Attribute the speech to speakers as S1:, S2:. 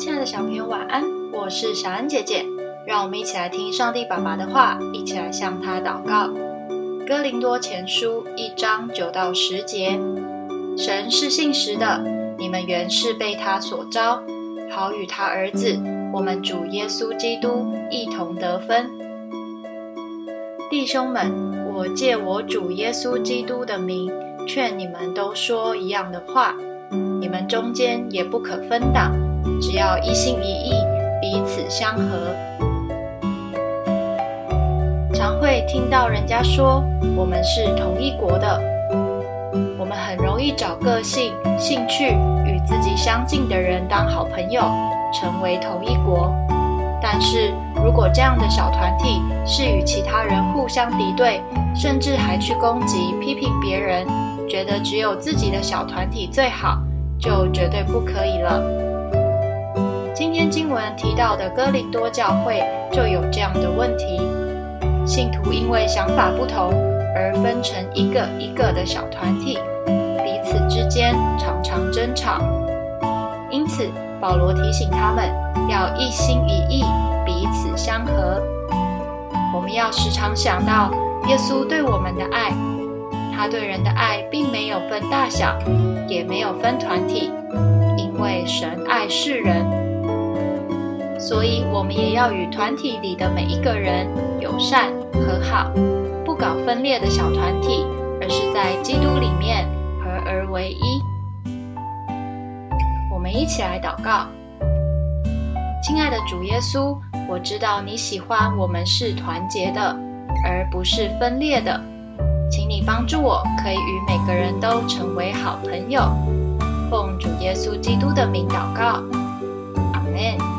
S1: 亲爱的小朋友，晚安！我是小安姐姐，让我们一起来听上帝爸爸的话，一起来向他祷告。哥林多前书一章九到十节：神是信实的，你们原是被他所招，好与他儿子我们主耶稣基督一同得分。弟兄们，我借我主耶稣基督的名，劝你们都说一样的话，你们中间也不可分党。只要一心一意，彼此相合。常会听到人家说，我们是同一国的。我们很容易找个性、兴趣与自己相近的人当好朋友，成为同一国。但是如果这样的小团体是与其他人互相敌对，甚至还去攻击、批评别人，觉得只有自己的小团体最好，就绝对不可以了。经文提到的哥林多教会就有这样的问题：信徒因为想法不同而分成一个一个的小团体，彼此之间常常争吵。因此，保罗提醒他们要一心一意，彼此相合。我们要时常想到耶稣对我们的爱，他对人的爱并没有分大小，也没有分团体，因为神爱世人。所以，我们也要与团体里的每一个人友善和好，不搞分裂的小团体，而是在基督里面合而为一。我们一起来祷告：亲爱的主耶稣，我知道你喜欢我们是团结的，而不是分裂的。请你帮助我，可以与每个人都成为好朋友。奉主耶稣基督的名祷告，阿门。